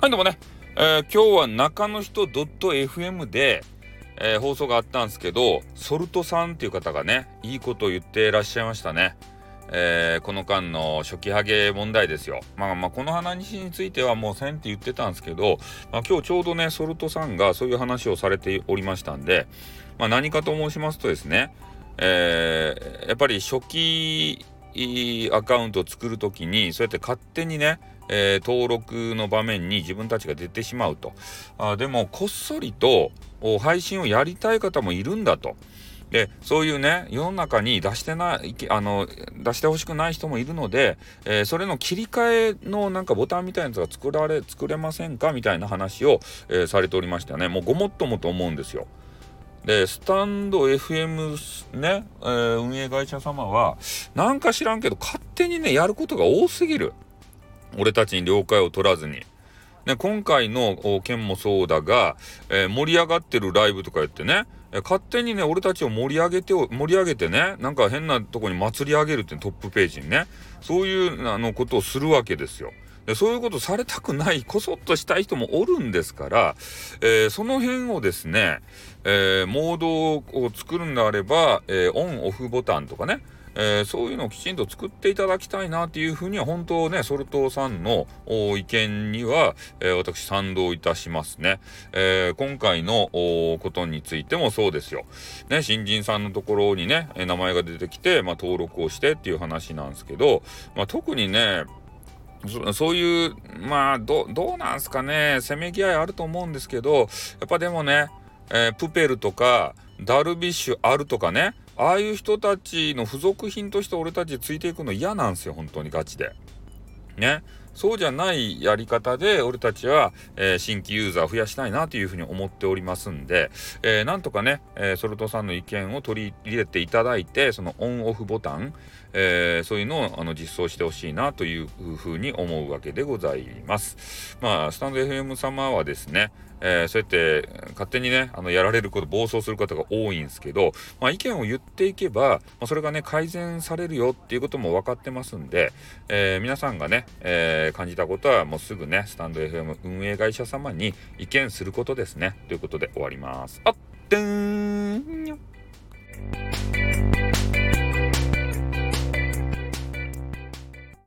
なんでもね、えー、今日は中の人 .fm で、えー、放送があったんですけど、ソルトさんっていう方がね、いいことを言ってらっしゃいましたね。えー、この間の初期ハゲ問題ですよ。まあまあ、この話についてはもうせんって言ってたんですけど、まあ、今日ちょうどね、ソルトさんがそういう話をされておりましたんで、まあ、何かと申しますとですね、えー、やっぱり初期アカウントを作るときに、そうやって勝手にね、えー、登録の場面に自分たちが出てしまうと。あでも、こっそりと配信をやりたい方もいるんだと。で、そういうね、世の中に出してない、あの、出してほしくない人もいるので、えー、それの切り替えのなんかボタンみたいなやつが作られ、作れませんかみたいな話を、えー、されておりましたね。もうごもっともと思うんですよ。で、スタンド FM ね、えー、運営会社様は、なんか知らんけど、勝手にね、やることが多すぎる。俺たちに了解を取らずに。ね、今回の件もそうだが、えー、盛り上がってるライブとか言ってね、え勝手にね、俺たちを盛り上げて、盛り上げてね、なんか変なとこに祭り上げるってトップページにね、そういうあのことをするわけですよ。そういうことされたくない、こそっとしたい人もおるんですから、えー、その辺をですね、えー、モードを作るんであれば、えー、オンオフボタンとかね、えー、そういうのをきちんと作っていただきたいなっていうふうには本当ねソルトさんの意見には、えー、私賛同いたしますね、えー、今回のことについてもそうですよ、ね、新人さんのところにね名前が出てきて、まあ、登録をしてっていう話なんですけど、まあ、特にねそういう、まあ、ど、うなんすかね、せめぎ合いあると思うんですけど、やっぱでもね、えー、プペルとか、ダルビッシュあるとかね、ああいう人たちの付属品として俺たちついていくの嫌なんですよ、本当にガチで。ね。そうじゃないやり方で俺たちは、えー、新規ユーザー増やしたいなというふうに思っておりますんで、えー、なんとかね、えー、ソルトさんの意見を取り入れていただいて、そのオンオフボタン、えー、そういうのをあの実装してほしいなというふうに思うわけでございます。まあ、スタンド FM 様はですね、えー、そうやって勝手にね、あの、やられること、暴走する方が多いんですけど、まあ、意見を言っていけば、まあ、それがね、改善されるよっていうことも分かってますんで、えー、皆さんがね、えー、感じたことはもうすぐね、スタンド FM 運営会社様に意見することですね。ということで終わります。あっ、てーん